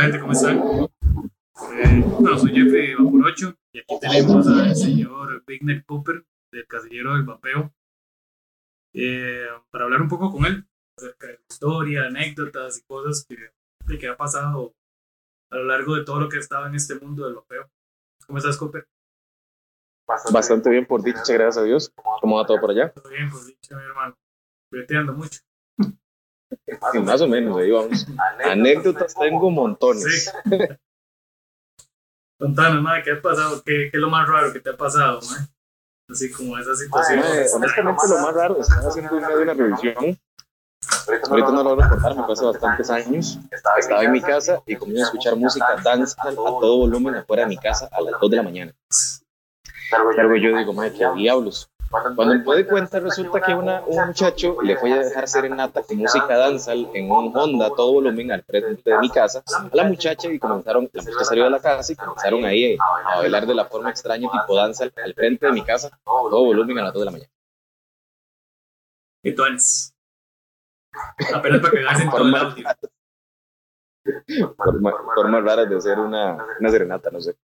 Hola gente, ¿cómo están? Eh, bueno, soy Jeffrey 8 y aquí tenemos al señor Bigner Cooper del Casillero del Vapeo eh, para hablar un poco con él acerca de la historia, anécdotas y cosas que, que ha pasado a lo largo de todo lo que ha estado en este mundo del vapeo. ¿Cómo estás, Cooper? Bastante bien, por dicha, gracias a Dios. ¿Cómo va todo por allá? Todo bien, por dicha, mi hermano. Breteando mucho. Sí, más o menos, ahí vamos. Anécdotas tengo montones. Sí. Contanos, madre, ¿qué ha pasado? ¿Qué, ¿Qué es lo más raro que te ha pasado, madre? Así como esa situación. Mae, honestamente, lo más raro, estaba haciendo una de una revisión. Ahorita no lo voy a contar, me hace bastantes años. Estaba en mi casa y comienzo a escuchar música danza a todo volumen afuera de mi casa a las 2 de la mañana. Luego yo digo, madre, qué diablos. Cuando me doy cuenta, resulta que una, un muchacho le fue a dejar serenata con música danza en un Honda a todo volumen al frente de mi casa a la muchacha y comenzaron, la muchacha salió de la casa y comenzaron ahí a bailar de la forma extraña, tipo danza al frente de mi casa, a todo volumen a las 2 de la mañana. Y tú eres. Apenas para pegarse en todo el audio. Forma- Formas raras de hacer una, una serenata, no sé.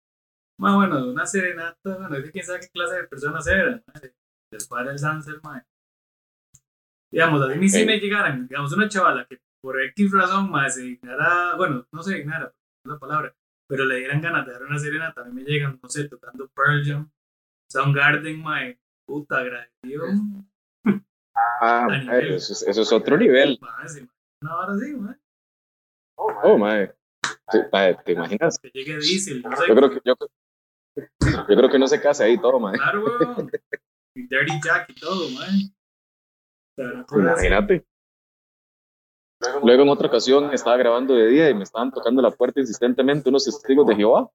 Más bueno, una serenata, bueno, es que quién sabe qué clase de personas eran, madre. Les cuadra el dancer, madre. Digamos, a mí sí Sí. me llegaran, digamos, una chavala que por X razón, madre, se dignara, bueno, no se dignara, no es la palabra, pero le dieran ganas de dar una serenata, a mí me llegan, no sé, tocando Pearl Jam, Soundgarden, madre, puta, agradecido. Ah, madre, eso, es, eso es otro nivel. Madre, sí, madre, una hora así, madre. Oh, madre. Sí, madre, ¿Te imaginas? Que llegue Diesel, no sé, Yo creo que, yo, yo creo que no se casa ahí todo, madre. claro, weón. Y Dirty Jack y todo, así. Imagínate. Luego en otra ocasión estaba grabando de día y me estaban tocando la puerta insistentemente unos testigos de Jehová.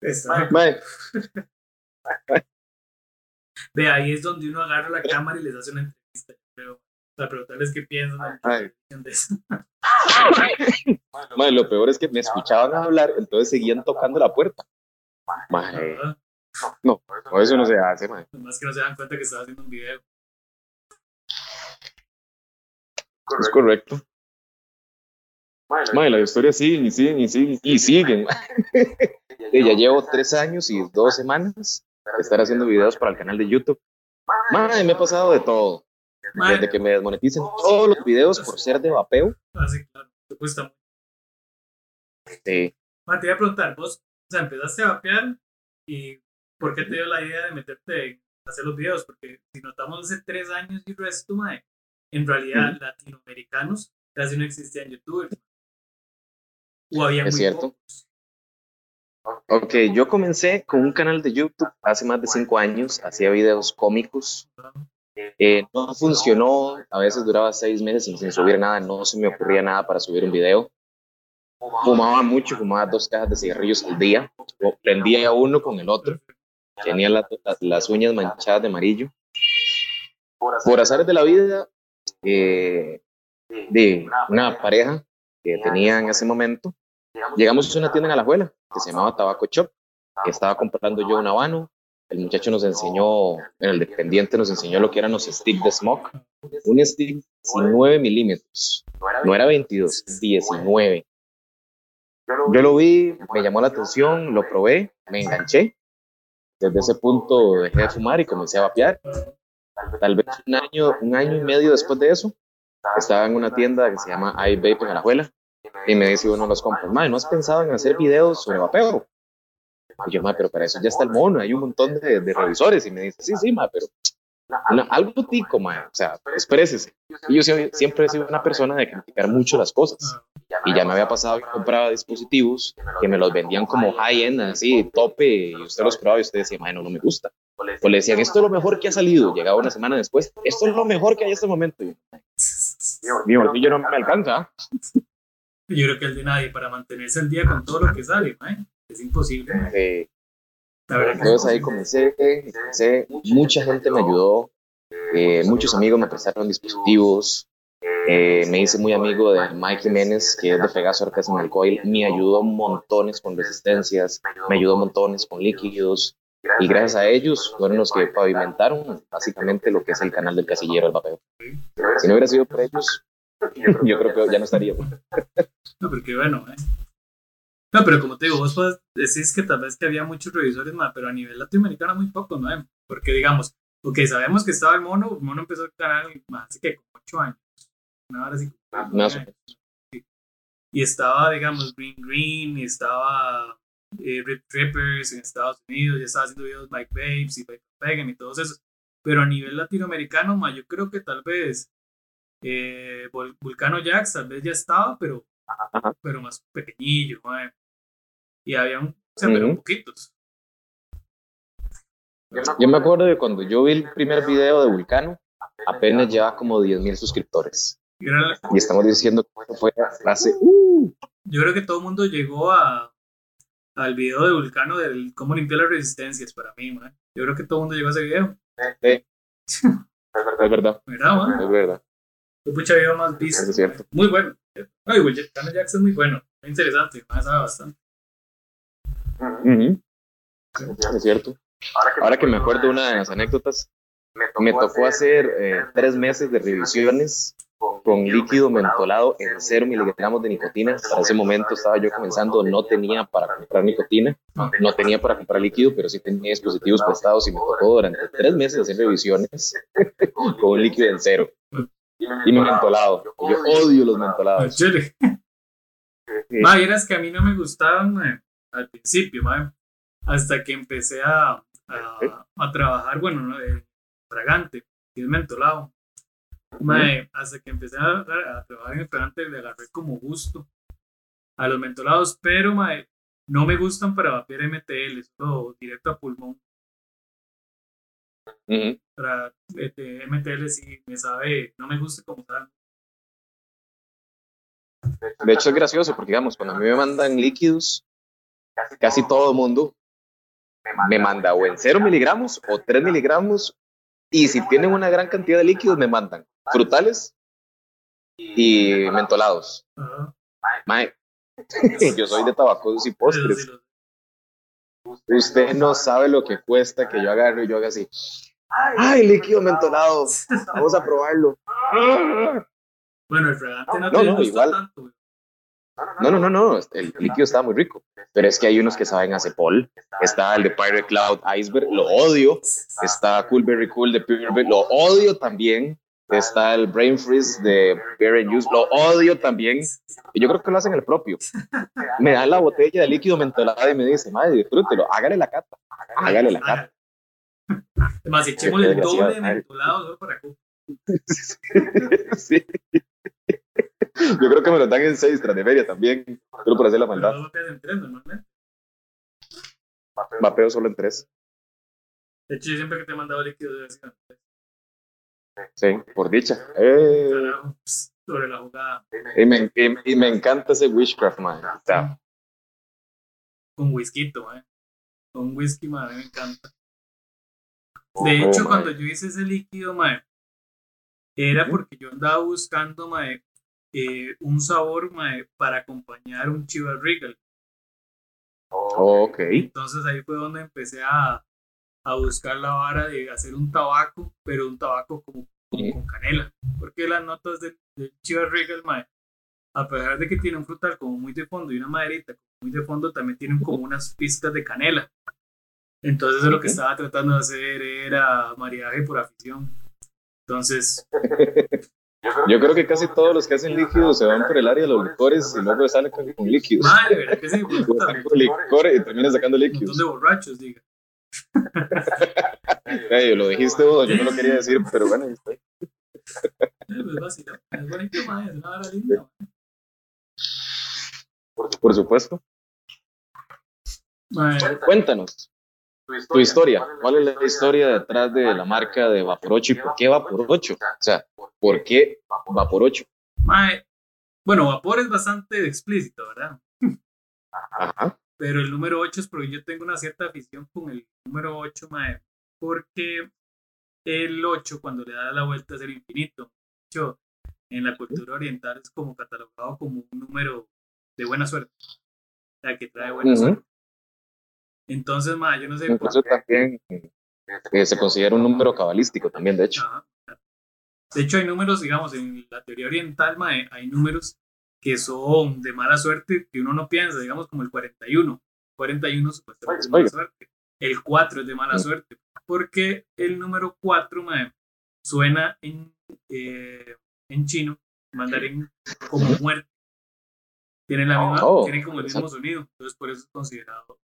Exacto. Mae, De ahí es donde uno agarra la cámara y les hace una entrevista. Pero para preguntarles qué piensan Ay. de eso. mae, lo peor es que me escuchaban hablar, entonces seguían tocando la puerta. Mae, no, no, eso no se hace, mae. Nomás que no se dan cuenta que estaba haciendo un video. Es correcto. Mae, la historia siguen y siguen y siguen y siguen. Ya llevo tres años y dos semanas de estar haciendo videos para el canal de YouTube. Mae, me ha pasado de todo. Madre, Desde que me desmoneticen todos los videos por ser de vapeo. así, claro, te cuesta mucho. Sí. Madre, te iba a preguntar, vos, o sea, empezaste a vapear y ¿por qué te dio la idea de meterte en hacer los videos? Porque si notamos hace tres años y resto, madre, en realidad latinoamericanos casi no existían youtubers. O había Es muy cierto. pocos. Ok, yo comencé con un canal de YouTube hace más de cinco años, hacía videos cómicos. Eh, no funcionó, a veces duraba seis meses sin, sin subir nada, no se me ocurría nada para subir un video. Fumaba mucho, fumaba dos cajas de cigarrillos al día, prendía uno con el otro, tenía la- la- las uñas manchadas de amarillo. Por azares de la vida, eh, de una pareja que tenía en ese momento, llegamos a una tienda en Alajuela que se llamaba Tabaco Shop. Estaba comprando yo un habano. El muchacho nos enseñó, el dependiente nos enseñó lo que eran los sticks de smoke. Un stick 19 milímetros. No era 22, 19. Yo lo vi, me llamó la atención, lo probé, me enganché. Desde ese punto dejé de fumar y comencé a vapear. Tal vez un año, un año y medio después de eso, estaba en una tienda que se llama iVape en Alajuela y me dice uno de los compas, "Mae, ¿no has pensado en hacer videos sobre vapeo? Y yo, "Mae, pero para eso ya está el mono, hay un montón de, de revisores. Y me dice, sí, sí, ma, pero una- algo tico, ma, o sea, espérese. Y yo sie- siempre he sido una persona de criticar mucho las cosas. Y ya me había pasado que compraba dispositivos que me los vendían como high-end, así, tope, y usted los probaba y usted decía, "Mae, no, no me gusta. O le decían, esto es lo mejor que ha salido. Llegaba una semana después, esto es lo mejor que hay en este momento. Y yo, mi bolsillo no me alcanza. Yo creo que el de nadie para mantenerse al día con todo lo que sale. Es imposible. Eh, La verdad que Entonces ahí comencé, comencé, mucha gente me ayudó, eh, muchos amigos me prestaron dispositivos, eh, me hice muy amigo de Mike Jiménez, que es de Pegaso Arcas en el Coil, me ayudó montones con resistencias, me ayudó montones con líquidos, y gracias a ellos fueron los que pavimentaron básicamente lo que es el canal del casillero del vapeo. Si no hubiera sido por ellos, yo creo que ya no estaría. no, porque bueno, ¿eh? No, pero como te digo, vos decís que tal vez que había muchos revisores, más, pero a nivel latinoamericano muy pocos, ¿no? Porque digamos, ok, sabemos que estaba el mono, el mono empezó a canal más que como 8 años. Una hora así. Más Y estaba, digamos, Green Green, y estaba eh, Rip Trippers en Estados Unidos, ya estaba haciendo videos Mike Babes y Mike Pagan y todos esos. Pero a nivel latinoamericano, ma, yo creo que tal vez eh, Vulcano Jax tal vez ya estaba, pero, pero más pequeñillo, y había un, o poquitos. Yo me acuerdo de cuando yo vi el primer video de Vulcano, apenas lleva como 10.000 suscriptores. Y estamos diciendo que fue hace... Uh. Yo creo que todo el mundo llegó a, al video de Vulcano del cómo limpiar las resistencias para mí, man. Yo creo que todo el mundo llegó a ese video. Sí. es verdad. ¿Verdad, Es verdad. Fue mucho video más visto. es cierto. Muy bueno. Ay, Vulcano Jackson es muy bueno. Es interesante. Me sabe bastante. Es cierto. Ahora que, me acuerdo una de las anécdotas, me tocó, hacer eh, tres meses de revisiones con líquido mentolado en 0 miligramos de nicotina. Para ese momento estaba yo comenzando, no tenía para comprar nicotina, no tenía para comprar líquido, pero sí tenía dispositivos prestados y me tocó durante tres meses hacer revisiones con un líquido en cero. Y me mentolado. Yo odio los mentolados. Ma, que a mí no me gustaban al principio, hasta que empecé a, a, trabajar, bueno, ¿no? fragante, y es mentolado. Hasta que empecé a, trabajar en el fragante le agarré como gusto a los mentolados, pero no me gustan para vapear MTL, solo directo a pulmón. Para este, MTL sí me sabe, no me gusta como tal. De hecho es gracioso porque digamos, cuando a mí me mandan líquidos, casi todo el mundo me manda o en 0 miligramos o 3 miligramos y si tienen una gran cantidad de líquidos me mandan frutales y mentolados. yo soy de tabacos y postres. Usted no sabe lo que cuesta que yo agarre y yo haga así. ¡Ay, líquido mentolado! Vamos a probarlo. Bueno, el fragante no, no, igual. tanto. No, no, no, no, el líquido está muy rico, pero es que hay unos que saben a Cepol, está el de Pirate Cloud Iceberg, lo odio, está Coolberry Cool de Pure lo odio también, está el Brain Freeze de Beer and Juice, lo odio también, y yo creo que lo hacen el propio. Me dan la botella de líquido mentolado y me dice, madre, disfrútelo, hágale la cata, hágale la cata. Además, echémosle el doble de mentolado para sí. Yo creo que me lo dan en seis tras de feria también, solo por hacer la maldad. Mapeo solo en tres. De hecho, yo siempre que te he mandado líquido de vez Sí, por dicha. Eh. Sobre la jugada. Y me, y, me encanta ese witchcraft, man. Con whisky, man. Con whisky, man, me encanta. De hecho, cuando yo hice ese líquido, man, era porque yo andaba buscando, man, eh, un sabor para acompañar un Chivas Regal. ok. Entonces ahí fue donde empecé a, a, buscar la vara de hacer un tabaco, pero un tabaco como, con canela. Porque las notas del, Chivas Regal, a pesar de que tiene un frutal como muy de fondo y una maderita muy de fondo, también tienen como unas pistas de canela. Entonces lo que estaba tratando de hacer era maridaje por afición. Entonces, Yo creo que casi todos los que hacen líquidos se van por el área de los licores y luego salen con, líquidos. Madre, ¿verdad que sí? licores y terminan sacando líquidos. Un de borrachos, diga. Hey, lo dijiste vos, yo no lo quería decir, pero bueno, ahí estoy. Es es bonito, es una hora linda. Por supuesto. Cuéntanos tu historia. ¿Cuál es la historia detrás de la marca de Vaporocho y por qué Vaporocho? O sea, ¿por qué Vaporocho? bueno, Vapor es bastante explícito, ¿verdad? Ajá. Pero el número 8 es porque yo tengo una cierta afición con el número 8, mae, porque el 8 cuando le da la vuelta es el infinito. De hecho, en la cultura oriental es como catalogado como un número de buena suerte. O sea, que trae buena suerte. Entonces, ma, yo no sé. Incluso también eh, se considera un número cabalístico también, de hecho. De hecho, hay números, digamos, en la teoría oriental, mae, hay números que son de mala suerte que uno no piensa, digamos, como el 41. 41 supuestamente es de mala suerte. El 4 es de mala suerte. Porque el número 4, mae, suena en, eh, en chino, mandarín, como muerte. Tiene, la misma, Oh, tiene como el mismo sonido. Entonces, por eso es considerado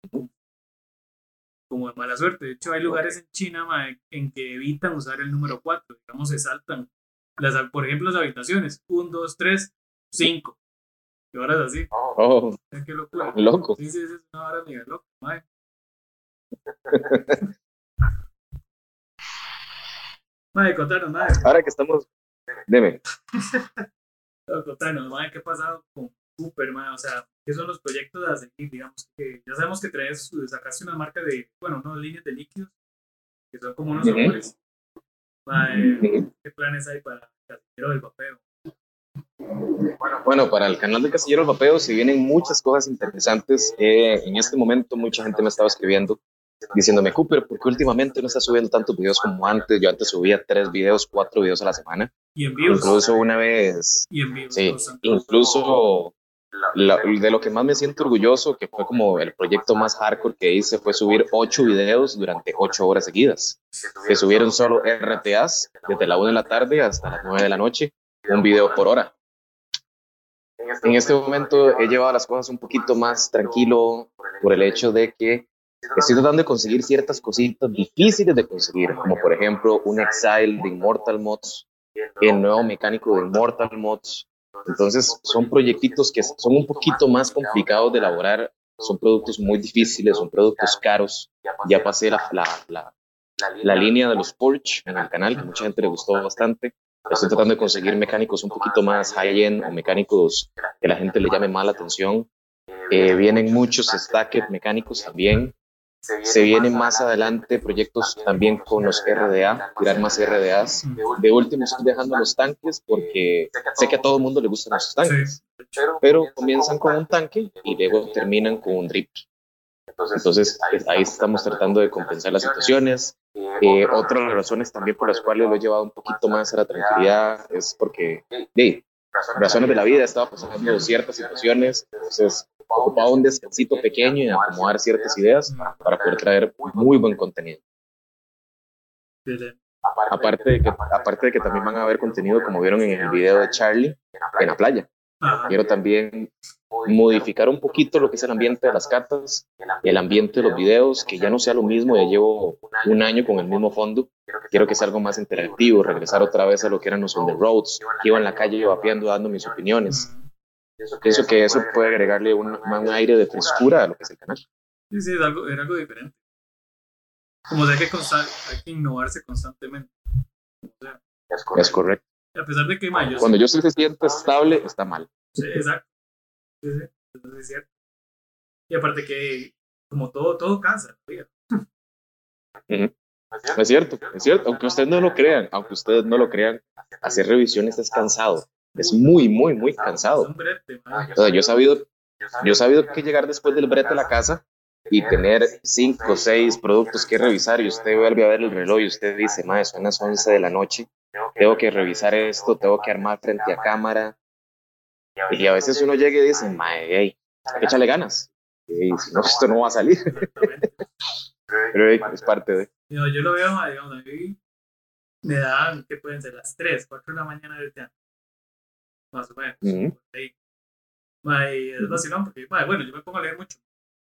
como de mala suerte. De hecho, hay lugares en China mae, en que evitan usar el número 4. Digamos, se saltan. Las, por ejemplo, las habitaciones. 1, 2, 3, 5. Y ahora es así. Oh, Qué locura. loco. Sí, sí, sí, es una hora mega loca, mae. Mae, contanos, mae. Ahora que estamos, deme. No, Contanos, mae, ¿qué ha pasado con Cooper, mae? O sea, ¿qué son los proyectos a seguir? Digamos que ya sabemos que traes, sacaste una marca de, bueno, unas líneas de líquidos, que son como unos sabores. Mae, Ujú. ¿qué planes hay para el casillero del vapeo? Bueno, para el canal de Casillero El Vapeo se vienen muchas cosas interesantes. Eh, en este momento mucha gente me estaba escribiendo diciéndome, Cooper, ¿por qué últimamente no estás subiendo tantos videos como antes? Yo antes subía tres videos, cuatro videos a la semana. Y en vivos. Incluso una vez, Y en vivos. sí, incluso la- de lo que más me siento orgulloso, que fue como el proyecto más hardcore que hice, fue subir ocho videos durante ocho horas seguidas. Que subieron solo RTAs desde la una de la tarde hasta las nueve de la noche, un video por hora. En este momento he llevado las cosas un poquito más tranquilo por el hecho de que estoy tratando de conseguir ciertas cositas difíciles de conseguir, como por ejemplo un Exile de Immortal Mods, el nuevo mecánico de Immortal Mods. Entonces son proyectitos que son un poquito más complicados de elaborar, son productos muy difíciles, son productos caros. Ya pasé la, la, la, la línea de los Porsche en el canal, que mucha gente le gustó bastante. Estoy tratando de conseguir mecánicos un poquito más high-end o mecánicos que la gente le llame más la atención. Eh, vienen muchos stacked mecánicos también. Se vienen más adelante proyectos también con los RDA, tirar más RDAs. De último estoy dejando los tanques porque sé que a todo el mundo le gustan los tanques, pero comienzan con un tanque y luego terminan con un drip. Entonces eh, ahí estamos tratando de compensar las situaciones. Eh, otra de las razones también por las cuales lo he llevado un poquito más a la tranquilidad es porque, de razones de la vida, estaba pasando ciertas situaciones, entonces ocupaba un descansito pequeño y acomodar ciertas ideas para poder traer muy buen contenido. Aparte de, que, aparte de que también van a ver contenido como vieron en el video de Charlie en la playa. Ajá. Quiero también modificar un poquito lo que es el ambiente de las cartas, el ambiente de los videos, que ya no sea lo mismo, ya llevo un año con el mismo fondo, quiero que sea algo más interactivo, regresar otra vez a lo que eran los on the roads, que iba en la calle vapeando, dando mis opiniones. Pienso que eso puede agregarle un, un aire de frescura a lo que es el canal. Sí, sí, es algo, era algo diferente. Como sea que hay que innovarse constantemente. O sea, Es correcto. A pesar de que ma, yo Cuando yo se siente estable, está mal. Sí, exacto. Sí, sí, eso es cierto. Y aparte que, como todo, todo cansa. Es cierto, es cierto. Aunque ustedes no lo crean, aunque ustedes no lo crean, hacer revisiones es cansado. Es muy, muy, muy Es cansado. un brete, ma. O sea, yo he sabido, yo he sabido que llegar después del brete a la casa y tener cinco o seis productos que revisar y usted vuelve a ver el reloj y usted dice, madre, son las 11 de la noche, tengo que revisar esto, tengo que armar frente a cámara. Y a veces uno llega y dice, madre, hey, échale ganas. Y si no, esto no va a salir. Pero hey, es parte de... No, yo lo veo, digamos, a mí me dan, que pueden ser las 3, 4 de la mañana del día. Más o menos. Ujú. por ahí. Ma, y es vacilón porque, ma, bueno, yo me pongo a leer mucho.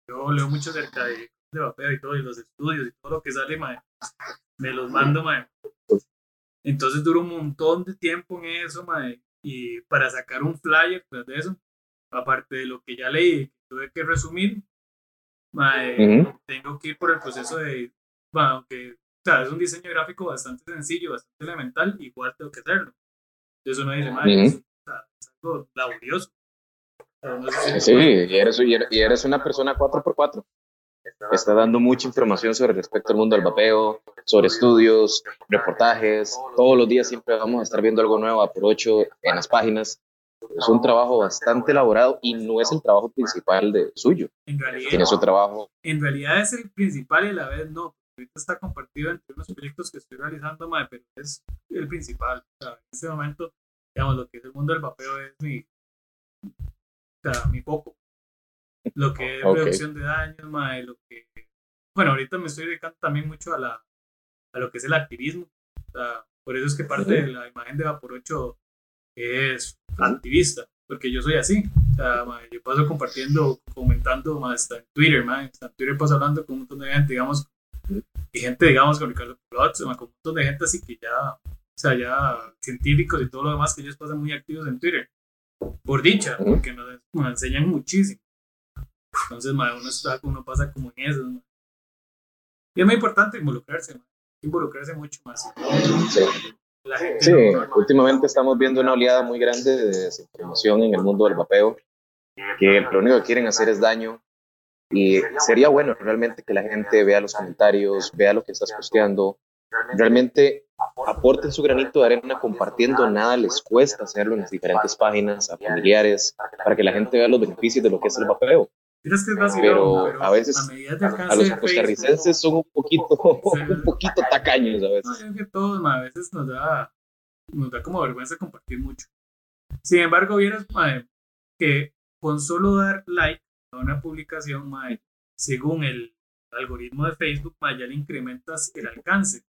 Yo leo mucho acerca de, de vapeo y todo, y los estudios y todo lo que sale, ma, me los mando, ma. Entonces duro un montón de tiempo en eso, ma, y para sacar un flyer tras de eso, aparte de lo que ya leí, que tuve que resumir, ma, Ujú. tengo que ir por el proceso de, bueno, aunque, o sea, es un diseño gráfico bastante sencillo, bastante elemental, igual tengo que hacerlo. Entonces uno dice, madre, Ujú. es, o sea, es algo laborioso. No sé si- Sí, y eres- y eres una persona 4x4. Está dando mucha información sobre respecto al mundo del vapeo, sobre estudios, reportajes. Todos los días siempre vamos a estar viendo algo nuevo a por ocho en las páginas. Es un trabajo bastante elaborado y no es el trabajo principal de suyo. En realidad, Tiene su trabajo. en realidad es el principal y a la vez no. ahorita está compartido entre unos proyectos que estoy realizando, mae, pero es el principal. O sea, en este momento, digamos, lo que es el mundo del vapeo es mi, o sea, mi foco. Lo que es reducción de daños, mae, lo que... Bueno, ahorita me estoy dedicando también mucho a, la, a lo que es el activismo. O sea, por eso es que parte de la imagen de Vapor 8 es activista, porque yo soy así. O sea, yo paso compartiendo, comentando, más en Twitter, man, en Twitter paso hablando con un montón de gente, digamos, y gente, digamos, con Ricardo Plotz, con un montón de gente así que ya, o sea, ya científicos y todo lo demás que ellos pasan muy activos en Twitter. Por dicha, porque nos, enseñan muchísimo. Entonces, man, uno, está, uno pasa como en eso. Y es muy importante involucrarse, involucrarse mucho más. Sí, últimamente estamos viendo una oleada muy grande de desinformación en el mundo del vapeo, que lo único que quieren hacer es daño. Y sería bueno realmente que la gente vea los comentarios, vea lo que estás posteando, realmente aporten su granito de arena compartiendo, nada les cuesta hacerlo en las diferentes páginas, a familiares, para que la gente vea los beneficios de lo que es el vapeo. Pero, a veces a, los costarricenses son un poquito, un poquito tacaños a veces. No, que todos, a veces nos da, nos da como vergüenza compartir mucho. Sin embargo, vieras que con solo dar like a una publicación, según el algoritmo de Facebook, ya le incrementas el alcance.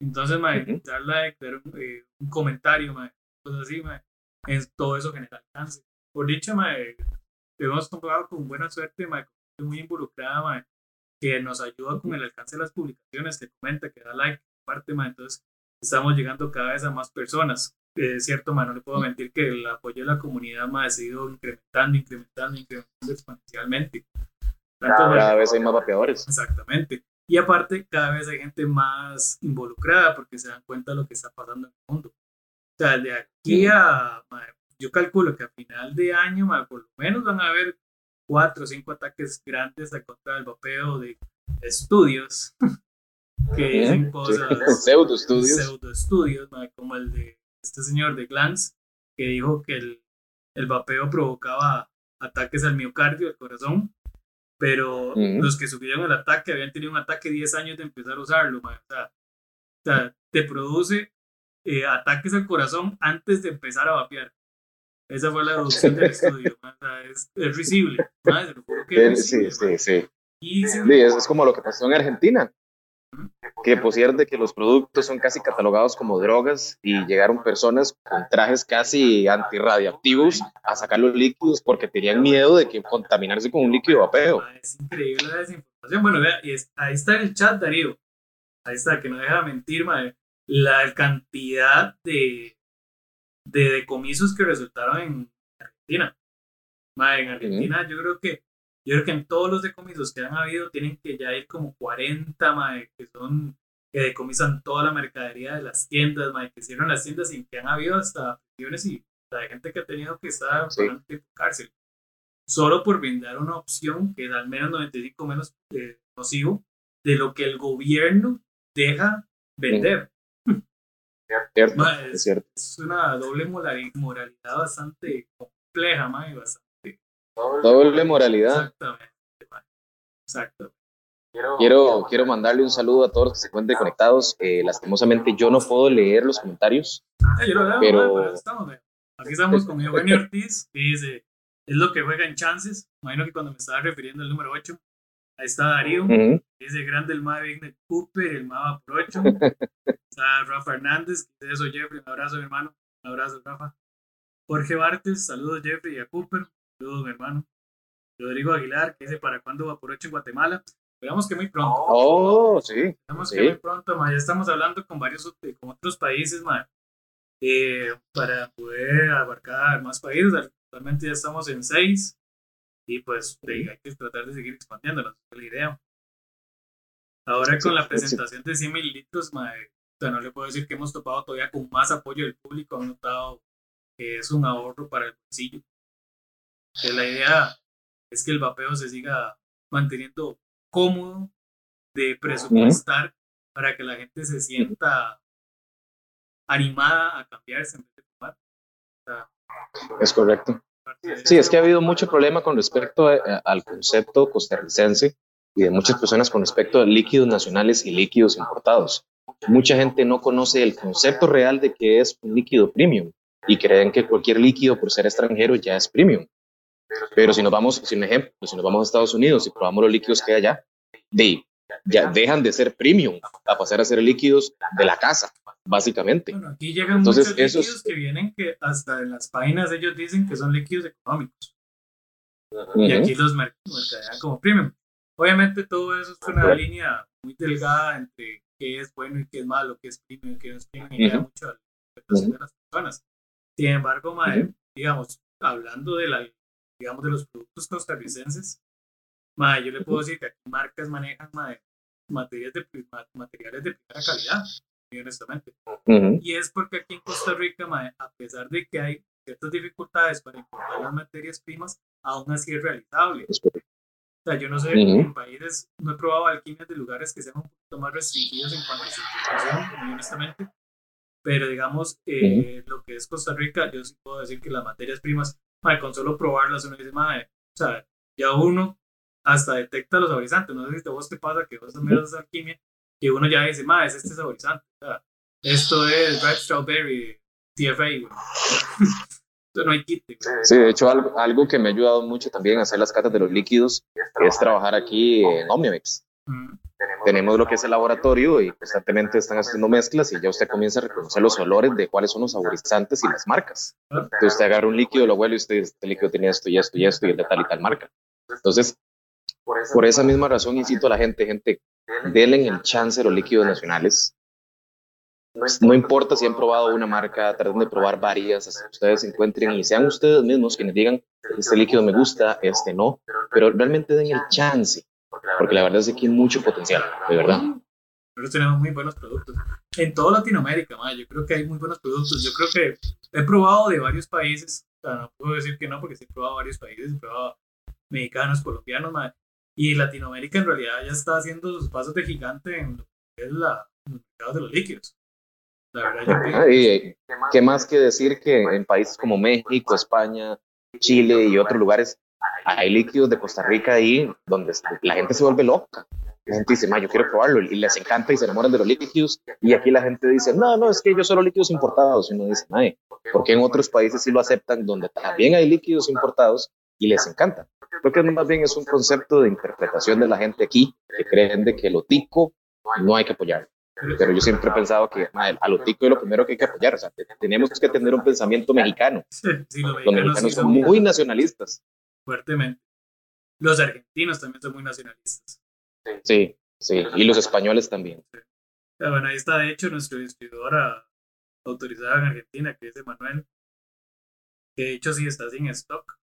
Entonces, dar like, dar un, eh, comentario, cosas así, en todo eso genera alcance. Por dicho, hemos comprado con buena suerte, muy involucrada, que nos ayuda con el alcance de las publicaciones, que comenta, que da like, parte, entonces estamos llegando cada vez a más personas. Es cierto, no le puedo mentir que el apoyo de la comunidad ha seguido incrementando, incrementando, incrementando exponencialmente. cada vez hay más vapeadores. Exactamente. Y aparte, cada vez hay gente más involucrada porque se dan cuenta de lo que está pasando en el mundo. O sea, de aquí a, yo calculo que a final de año, por lo menos van a haber cuatro o cinco ataques grandes a contra del vapeo de estudios que dicen cosas. Pseudo estudios. Pseudo estudios, como el de este señor de Glance, que dijo que el, el vapeo provocaba ataques al miocardio, al corazón, pero los que sufrieron el ataque habían tenido un ataque 10 años de empezar a usarlo. O sea, te produce eh, ataques al corazón antes de empezar a vapear. Esa fue la deducción del estudio. es, es risible. sí, sí, sí. Y, es, como lo que pasó en Argentina. Que por cierto que los productos son casi catalogados como drogas y llegaron personas con trajes casi antirradiactivos a sacar los líquidos porque tenían miedo de que contaminarse con un líquido vapeo. Es increíble la desinformación. Bueno, vea, y ahí está el chat, Darío. Ahí está, que no deja mentir, madre. La cantidad de, de decomisos que resultaron en Argentina. en Argentina yo creo que yo creo que en todos los decomisos que han habido tienen que ya ir como 40 que son que decomisan toda la mercadería de las tiendas, que cierran las tiendas y que han habido hasta prisiones y hay gente que ha tenido que estar en cárcel solo por brindar una opción que es al menos 95 menos eh, nocivo de lo que el gobierno deja vender. Es, cierto. es, una doble moralidad bastante compleja, y bastante. Doble moralidad. Exactamente, Exacto. Quiero, quiero mandarle un saludo a todos los que se encuentren conectados. Eh, lastimosamente yo no puedo leer los comentarios. Ah, yo lo leo, pero... estamos, aquí estamos con Eugenio Ortiz, que dice, es lo que juega en chances. Imagino que cuando me estaba refiriendo al número 8, Ahí está Darío, ese grande el MAE Vignet Cooper, el MAVA Procho. está Rafa Hernández, que eso Jeffrey, un abrazo mi hermano, un abrazo Rafa. Jorge Bartes, saludos Jeffrey y a Cooper, saludos mi hermano. Rodrigo Aguilar, que dice para cuándo va por ocho en Guatemala. Esperamos que muy pronto. Oh, sí. Esperamos que muy pronto, ma. ya estamos hablando con varios con otros países, ma. Eh, para poder abarcar más países. Actualmente ya estamos en seis y pues hay que tratar de seguir expandiendo la idea. Ahora con la presentación de 100 mililitros, no le puedo decir que hemos topado todavía con más apoyo del público, han notado que es un ahorro para el bolsillo. Que la idea es que el vapeo se siga manteniendo cómodo de presupuestar para que la gente se sienta animada a cambiarse en vez de tomar. es correcto. Sí, es que ha habido mucho problema con respecto al concepto costarricense y de muchas personas con respecto a líquidos nacionales y líquidos importados. Mucha gente no conoce el concepto real de qué es un líquido premium y creen que cualquier líquido por ser extranjero ya es premium. Pero si nos vamos, sin ejemplo, si nos vamos a Estados Unidos y probamos los líquidos que hay allá, de, ya dejan de ser premium a pasar a ser líquidos de la casa, básicamente. Bueno, aquí llegan Entonces, muchos líquidos que vienen que hasta en las páginas ellos dicen que son líquidos económicos. Y aquí los mercadean como premium. Obviamente todo eso es una línea muy delgada entre qué es bueno y qué es malo, qué es premium y qué no es premium, y queda mucho a la de las personas. Sin embargo, digamos, hablando de la digamos, de los productos costarricenses, yo le puedo decir que aquí marcas manejan materiales, de, materiales de primera calidad, honestamente. Y es porque aquí en Costa Rica, a pesar de que hay ciertas dificultades para importar las materias primas, aún así es realizable. O sea, yo no sé, en países, no he probado alquimias de lugares que sean un poquito más restringidos en cuanto a su muy honestamente. Pero digamos, eh, lo que es Costa Rica, yo sí puedo decir que las materias primas con solo probarlas uno dice, madre, o sea, ya uno hasta detecta los saborizantes. No sé si a vos te pasa que vos también haces alquimia y uno ya dice, madre, es este saborizante. O sea, esto es Red Strawberry TFA, no hay kit. Sí, de hecho, algo, algo, que me ha ayudado mucho también a hacer las catas de los líquidos es trabajar aquí en Omnimix. Tenemos lo que es el laboratorio y constantemente están haciendo mezclas y ya usted comienza a reconocer los olores de cuáles son los saborizantes y las marcas. Entonces usted agarra un líquido, lo huele y usted dice, este líquido tenía esto y esto y esto y es de tal y tal marca. Entonces, por esa misma razón incito a la gente, gente, denle el chance a los líquidos nacionales. No importa si han probado una marca, traten de probar varias, hasta que ustedes encuentren y sean ustedes mismos quienes digan, este líquido me gusta, este no, pero realmente den el chance porque la verdad es que hay mucho potencial, de verdad. Pero tenemos muy buenos productos. En toda Latinoamérica, yo creo que hay muy buenos productos. Yo creo que he probado de varios países, o sea, no puedo decir que no, porque sí he probado varios países, he probado mexicanos, colombianos, y Latinoamérica en realidad ya está haciendo sus pasos de gigante en lo que es la, los mercados de los líquidos. La verdad, yo creo y, ¿Qué más que decir que en países como México, España, Chile y otros lugares hay líquidos de Costa Rica ahí donde la gente se vuelve loca. La gente dice, yo quiero probarlo y les encanta y se enamoran de los líquidos. Y aquí la gente dice, no, no, es que yo solo líquidos importados. Y uno dice, mae, porque en otros países sí lo aceptan donde también hay líquidos importados y les encanta? Creo que más bien es un concepto de interpretación de la gente aquí que creen de que lo tico no hay que apoyar. Pero yo siempre he pensado que a lo tico es lo primero que hay que apoyar. O sea, tenemos que tener un pensamiento mexicano. los mexicanos son muy nacionalistas fuertemente. Los argentinos también son muy nacionalistas. Sí, sí, y los españoles también. Bueno, ahí está de hecho nuestro distribuidor autorizado en Argentina, que es Emanuel, que de hecho sí está sin stock.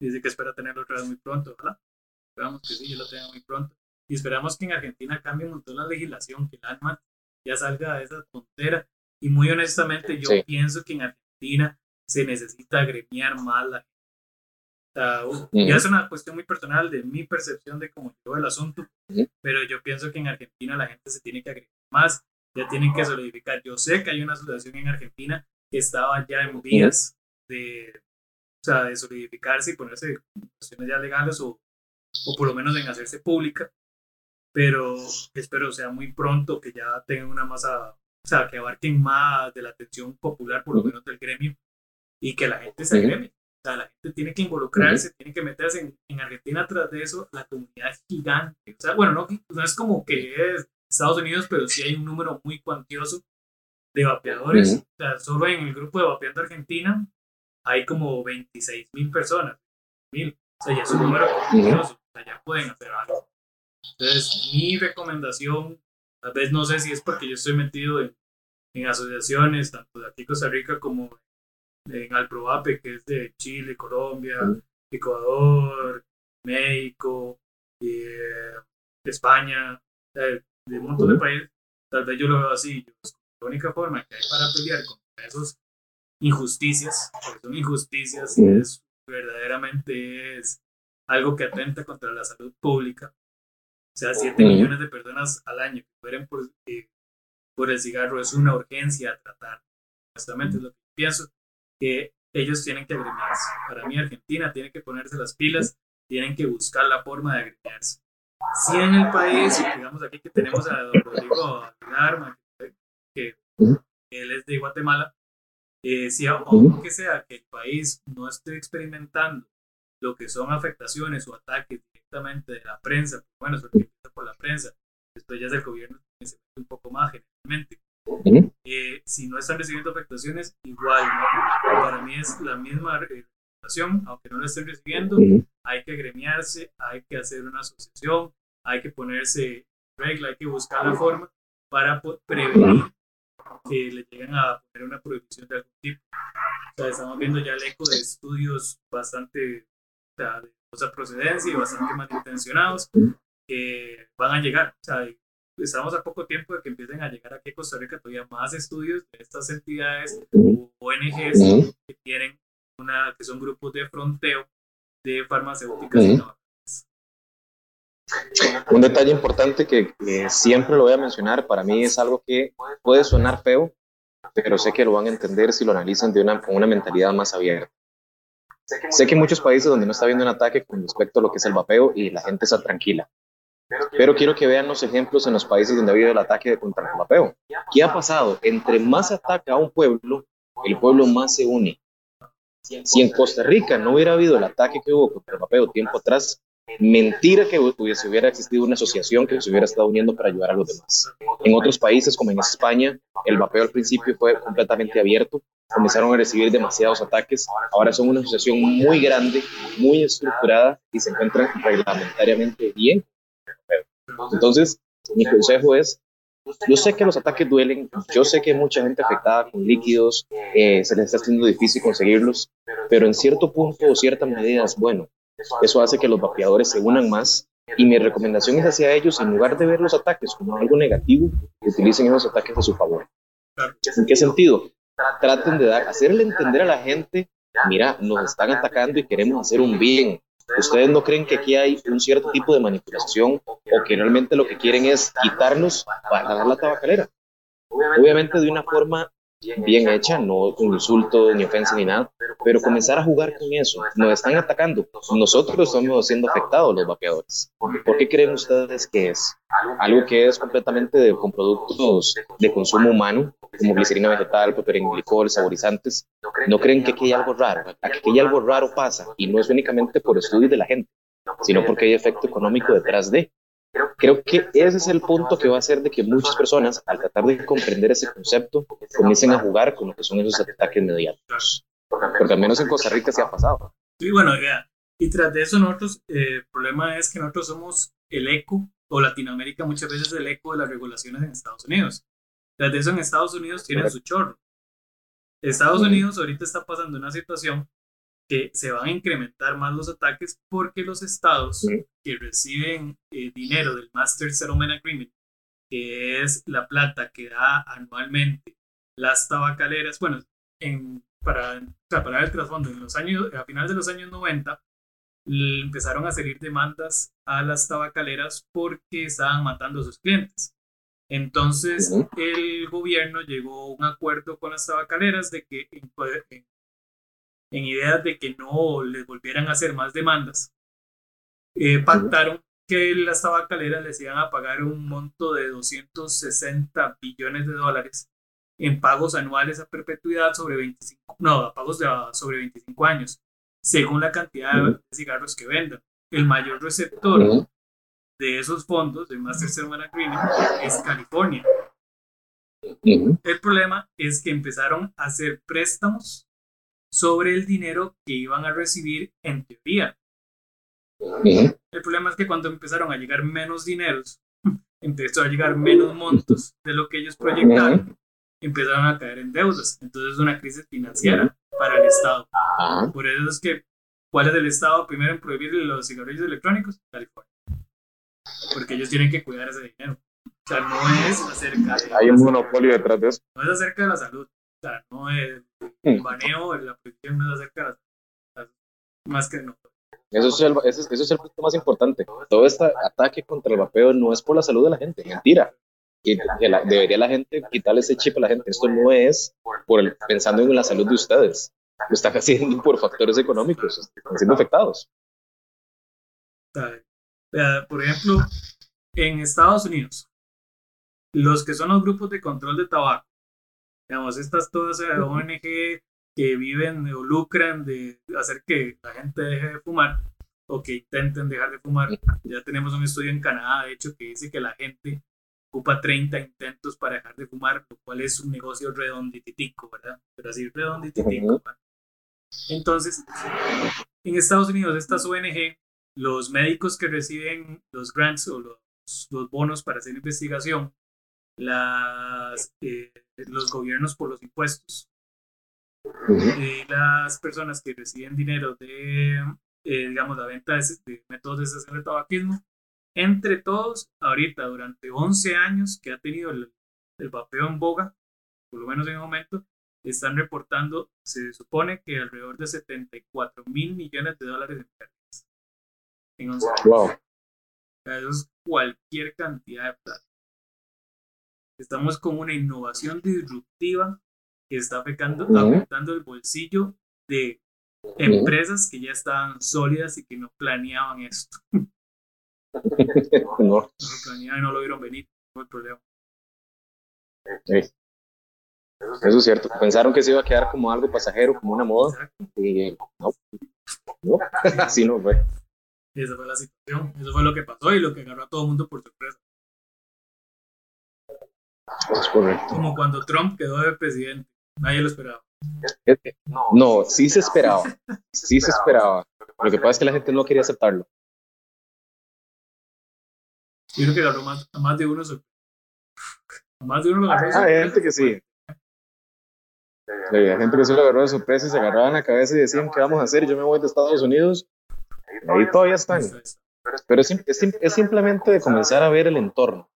Dice que espera tenerlo otra vez muy pronto, ¿verdad? Esperamos que sí, yo lo tenga muy pronto. Y esperamos que en Argentina cambie un montón la legislación, que el alma ya salga de esa frontera. Y muy honestamente, yo pienso que en Argentina se necesita agremiar más la ya es una cuestión muy personal de mi percepción de cómo llegó el asunto, pero yo pienso que en Argentina la gente se tiene que agregar más, ya tienen que solidificar. Yo sé que hay una asociación en Argentina que estaba ya en vías de, o sea, de solidificarse y ponerse cuestiones ya legales o, o por lo menos en hacerse pública, pero espero sea muy pronto que ya tengan una masa, o sea, que abarquen más de la atención popular, por lo menos del gremio, y que la gente se agreme. La gente tiene que involucrarse, tiene que meterse en, Argentina tras de eso, la comunidad es gigante. O sea, bueno, no, no es como que es Estados Unidos, pero sí hay un número muy cuantioso de vapeadores. O sea, solo en el grupo de Vapeando Argentina hay como 26 mil personas. Mil. O sea, ya es un número cuantioso. O sea, ya pueden hacer algo. Entonces, mi recomendación, tal vez no sé si es porque yo estoy metido en, en asociaciones, tanto de aquí Costa Rica como en Alprovape, que es de Chile, Colombia, Ecuador, México, eh, España, de un montón de países. Tal vez yo lo veo así. la única forma que hay para pelear contra esas injusticias, porque son injusticias y es verdaderamente es algo que atenta contra la salud pública. O sea, 7 millones de personas al año que mueren por, eh, por el cigarro es una urgencia a tratar. Honestamente es lo que pienso que ellos tienen que agregarse. Para mí Argentina tiene que ponerse las pilas, tienen que buscar la forma de agregarse. si en el país, digamos aquí que tenemos a don Rodrigo Aguilar, que, él es de Guatemala, eh, si aunque sea que el país no esté experimentando lo que son afectaciones o ataques directamente de la prensa, bueno, eso empieza por la prensa, después ya es el gobierno que se mete un poco más generalmente. Eh, si no están recibiendo afectaciones, igual, para mí es la misma recomendación, aunque no lo estén recibiendo, hay que agremiarse, hay que hacer una asociación, hay que ponerse regla, hay que buscar la forma para prevenir que le lleguen a poner una prohibición de algún tipo. O sea, estamos viendo ya el eco de estudios bastante o sea, de dudosa procedencia y bastante malintencionados que van a llegar. O sea, estamos a poco tiempo de que empiecen a llegar aquí a Costa Rica todavía más estudios de estas entidades o ONGs que tienen una, que son grupos de fronteo de farmacéuticas y un detalle importante que, siempre lo voy a mencionar, para mí es algo que puede sonar feo, pero sé que lo van a entender si lo analizan de una, con una mentalidad más abierta. Sé que hay muchos países donde no está habiendo un ataque con respecto a lo que es el vapeo y la gente está tranquila. Pero quiero que vean los ejemplos en los países donde ha habido el ataque contra el vapeo. ¿Qué ha pasado? Entre más ataca a un pueblo, el pueblo más se une. Si en Costa Rica no hubiera habido el ataque que hubo contra el vapeo tiempo atrás, mentira que hubiese, hubiera existido una asociación que se hubiera estado uniendo para ayudar a los demás. En otros países, como en España, el vapeo al principio fue completamente abierto, comenzaron a recibir demasiados ataques, ahora son una asociación muy grande, muy estructurada y se encuentran reglamentariamente bien. Entonces, mi consejo es, yo sé que los ataques duelen, yo sé que hay mucha gente afectada con líquidos, eh, se les está haciendo difícil conseguirlos, pero en cierto punto o cierta medida es bueno eso hace que los vapeadores se unan más y mi recomendación es hacia ellos, en lugar de ver los ataques como algo negativo, utilicen esos ataques a su favor. ¿En qué sentido? Traten de dar, hacerle entender a la gente, mira, nos están atacando y queremos hacer un bien. ¿Ustedes no creen que aquí hay un cierto tipo de manipulación o que realmente lo que quieren es quitarnos para dar la tabacalera? Obviamente de una forma bien hecha, no con insultos, ni ofensa, ni nada, pero comenzar a jugar con eso. Nos están atacando. Nosotros estamos siendo afectados, los vapeadores. ¿Por qué creen ustedes que es? Algo que es completamente de, con productos de consumo humano, como glicerina vegetal, glicol, saborizantes. ¿No creen que aquí hay algo raro? Aquí hay algo raro pasa, y no es únicamente por estudios de la gente, sino porque hay efecto económico detrás de. Creo que ese es el punto que va a hacer de que muchas personas, al tratar de comprender ese concepto, comiencen a jugar con lo que son esos ataques mediáticos. Porque al menos en Costa Rica se ha pasado. Sí, bueno, ya. Y tras de eso, nosotros, eh, el problema es que nosotros somos el eco, o Latinoamérica muchas veces el eco de las regulaciones en Estados Unidos. Tras de eso, en Estados Unidos tienen su chorro. Estados Unidos ahorita está pasando una situación que se van a incrementar más los ataques porque los estados que reciben eh, dinero del Master Settlement Agreement, que es la plata que da anualmente las tabacaleras, bueno, en, para, para el trasfondo, en los años, a finales de los años 90, empezaron a salir demandas a las tabacaleras porque estaban matando a sus clientes. Entonces, el gobierno llegó a un acuerdo con las tabacaleras de que en, en ideas de que no les volvieran a hacer más demandas, eh, pactaron que las tabacaleras les iban a pagar un monto de 260 billones de dólares en pagos anuales a perpetuidad sobre 25, no, a pagos de, sobre 25 años, según la cantidad de cigarros que vendan. El mayor receptor de esos fondos, del Master Settlement Agreement, es California. El problema es que empezaron a hacer préstamos sobre el dinero que iban a recibir en teoría. El problema es que cuando empezaron a llegar menos dineros, empezó a llegar menos montos de lo que ellos proyectaron, empezaron a caer en deudas. Entonces es una crisis financiera para el Estado. Por eso es que, ¿cuál es el Estado primero en prohibir los cigarrillos electrónicos? California. Porque ellos tienen que cuidar ese dinero. O sea, no es acerca de... Hay un monopolio detrás de eso. No es acerca de la salud. O sea, no es el baneo, la prohibición no es acerca de más que no. Eso es, el, eso, es, el punto más importante. Todo este ataque contra el vapeo no es por la salud de la gente, mentira. Y debería la gente quitarle ese chip a la gente. Esto no es por el, pensando en la salud de ustedes. Lo están haciendo por factores económicos. Están siendo afectados. Por ejemplo, en Estados Unidos, los que son los grupos de control de tabaco, digamos, estas todas ONG que viven o lucran de hacer que la gente deje de fumar o que intenten dejar de fumar. Ya tenemos un estudio en Canadá, de hecho, que dice que la gente ocupa 30 intentos para dejar de fumar, lo cual es un negocio redonditico, ¿verdad? Pero así redonditico. Entonces, en Estados Unidos, estas ONG, los médicos que reciben los grants o los, los bonos para hacer investigación, las, eh, los gobiernos por los impuestos, y las personas que reciben dinero de, eh, digamos, la venta de, métodos de cese de tabaquismo, entre todos, ahorita, durante 11 años que ha tenido el, el vapeo en boga, por lo menos en el momento, están reportando, se supone que alrededor de 74 mil millones de dólares en pérdidas. En 11 años. Wow. Eso es cualquier cantidad de plata. Estamos con una innovación disruptiva que está afectando, afectando el bolsillo de empresas que ya estaban sólidas y que no planeaban esto. no. lo planeaban y no lo vieron venir, no hay problema. Eso es cierto. Pensaron que se iba a quedar como algo pasajero, como una moda. Y no, no, así no fue. Esa fue la situación. Eso fue lo que pasó y lo que agarró a todo el mundo por sorpresa. Es correcto. Como cuando Trump quedó de presidente. Nadie lo esperaba. No, sí se esperaba. Sí se esperaba. Lo que pasa es que la gente no quería aceptarlo. Yo creo que más, a más de uno. A más de uno lo agarró. Ah, hay gente que sí. Hay gente que se lo agarró de sorpresa y se agarraban la cabeza y decían, ¿qué vamos a hacer? Yo me voy de Estados Unidos. Ahí todavía están. Pero es, es, es simplemente de comenzar a ver el entorno.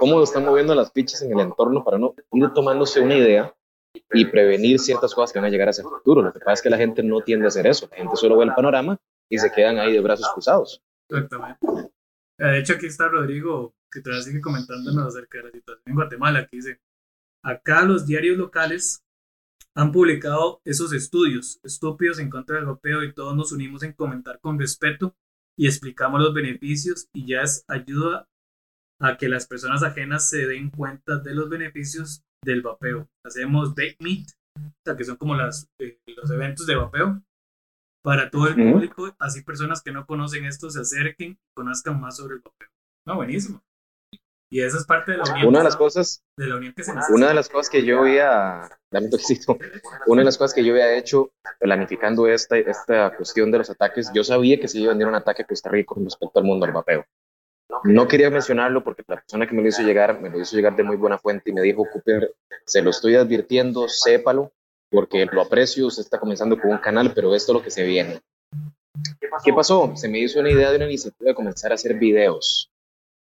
Cómo están moviendo las fichas en el entorno para no ir tomándose una idea y prevenir ciertas cosas que van a llegar hacia el futuro. Lo que pasa es que la gente no tiende a hacer eso. La gente solo ve el panorama y se quedan ahí de brazos cruzados. Exactamente. De hecho, aquí está Rodrigo, que todavía sigue comentándonos acerca de la situación en Guatemala, que dice, acá los diarios locales han publicado esos estudios estúpidos en contra del europeo y todos nos unimos en comentar con respeto y explicamos los beneficios y ya es ayuda a que las personas ajenas se den cuenta de los beneficios del vapeo. Hacemos Bake Meet, o sea, que son como las, eh, los eventos de vapeo para todo el público, así personas que no conocen esto se acerquen y conozcan más sobre el vapeo. No, buenísimo. Y esa es parte de la unión. Una de las cosas, de la unión que se Una de las cosas que yo había, dame un una de las cosas que yo había hecho planificando esta, esta cuestión de los ataques, yo sabía que se iba a venir un ataque a Costa Rica con respecto al mundo del vapeo. No quería mencionarlo porque la persona que me lo hizo llegar, me lo hizo llegar de muy buena fuente y me dijo, Cooper, se lo estoy advirtiendo, sépalo, porque lo aprecio, usted está comenzando con un canal, pero esto es lo que se viene. ¿Qué pasó? Se me hizo una idea de una iniciativa de comenzar a hacer videos,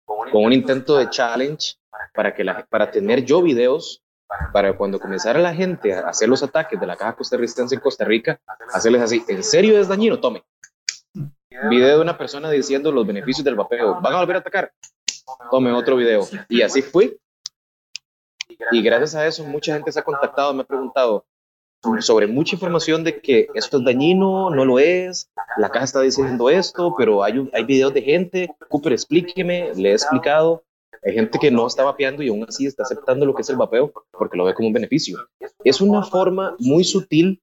con un intento de challenge para, que la, para tener yo videos, para cuando comenzara la gente a hacer los ataques de la caja costarricense en Costa Rica, hacerles así, ¿en serio es dañino? Tome, video de una persona diciendo los beneficios del vapeo. ¿Van a volver a atacar? Tome otro video. Y así fui. Y gracias a eso mucha gente se ha contactado, me ha preguntado sobre mucha información de que esto es dañino, no lo es, la caja está diciendo esto, pero hay, hay videos de gente, Cooper, explíqueme, le he explicado. Hay gente que no está vapeando y aún así está aceptando lo que es el vapeo porque lo ve como un beneficio. Es una forma muy sutil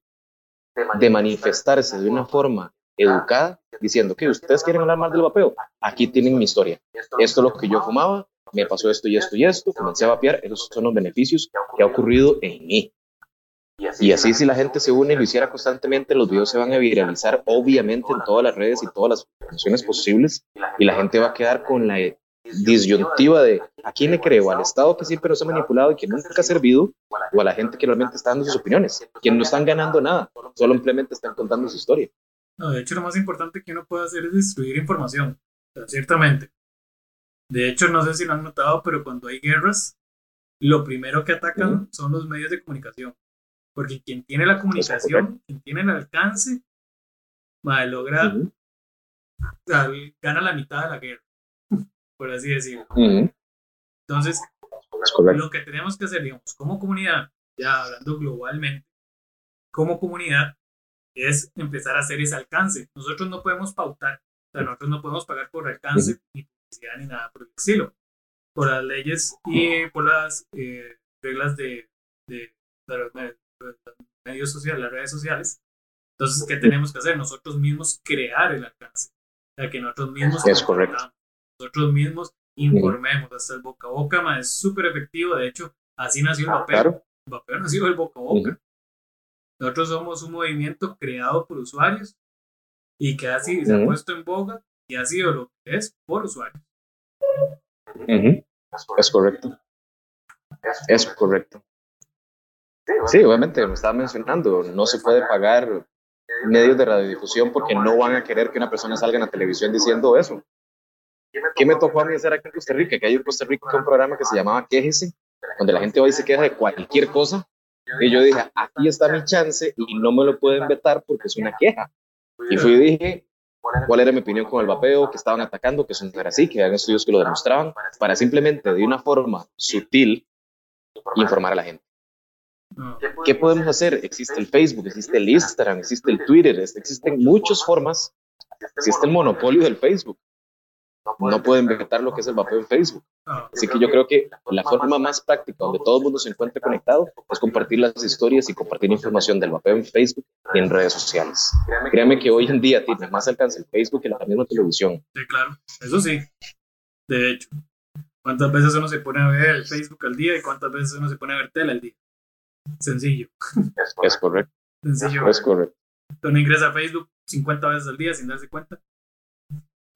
de manifestarse de una forma educada, diciendo que ustedes quieren hablar más del vapeo, aquí tienen mi historia. Esto es lo que yo fumaba, me pasó esto y esto y esto, comencé a vapear, esos son los beneficios que ha ocurrido en mí. Y así si la gente se une y lo hiciera constantemente, los videos se van a viralizar obviamente en todas las redes y todas las funciones posibles y la gente va a quedar con la disyuntiva de a quién le creo, al Estado que siempre nos ha manipulado y que nunca ha servido, o a la gente que realmente está dando sus opiniones, que no están ganando nada, solo simplemente están contando su historia. No, de hecho, lo más importante que uno puede hacer es destruir información, ciertamente. De hecho, no sé si lo han notado, pero cuando hay guerras, lo primero que atacan son los medios de comunicación. Porque quien tiene la comunicación, quien tiene el alcance, logra, gana la mitad de la guerra, por así decirlo. Entonces, lo que tenemos que hacer, digamos, como comunidad, ya hablando globalmente, como comunidad, es empezar a hacer ese alcance. Nosotros no podemos pautar. sea, nosotros no podemos pagar por alcance, ni publicidad, ni nada por el estilo. Por las leyes y por las eh, reglas de, de, los medios sociales, las redes sociales. Entonces, ¿qué tenemos que hacer? Nosotros mismos crear el alcance. O sea, que nosotros mismos es correcto. nosotros mismos informemos. Hasta el boca a boca es súper efectivo. De hecho, así nació el vapeo. El vapeo nació del boca a boca. Nosotros somos un movimiento creado por usuarios y que así se ha puesto en boga y ha sido lo que es por usuarios. Es correcto. Es correcto. Sí, obviamente, me estaba mencionando, no se puede pagar medios de radiodifusión porque no van a querer que una persona salga en la televisión diciendo eso. ¿Qué me tocó a mí hacer aquí en Costa Rica? Que hay en Costa Rica un programa que se llamaba Quéjese, donde la gente hoy se queja de cualquier cosa. Y yo dije, aquí está mi chance y no me lo pueden vetar porque es una queja. Y fui y dije cuál era mi opinión con el vapeo, que estaban atacando, que eso no era así, que había estudios que lo demostraban, para simplemente de una forma sutil informar a la gente. ¿Qué podemos hacer? Existe el Facebook, existe el Instagram, existe el Twitter, existen muchas formas. Existe el monopolio del Facebook. No pueden vetar lo que es el vapeo en Facebook. Así que yo creo que la forma más práctica donde todo el mundo se encuentre conectado es compartir las historias y compartir información del vapeo en Facebook y en redes sociales. Créame que hoy en día tiene más alcance el Facebook que la misma televisión. Sí, claro, eso sí. De hecho, ¿cuántas veces uno se pone a ver el Facebook al día y cuántas veces uno se pone a ver tele al día? Sencillo. Es correcto. Sencillo. Es correcto. Uno ingresa a Facebook 50 veces al día sin darse cuenta.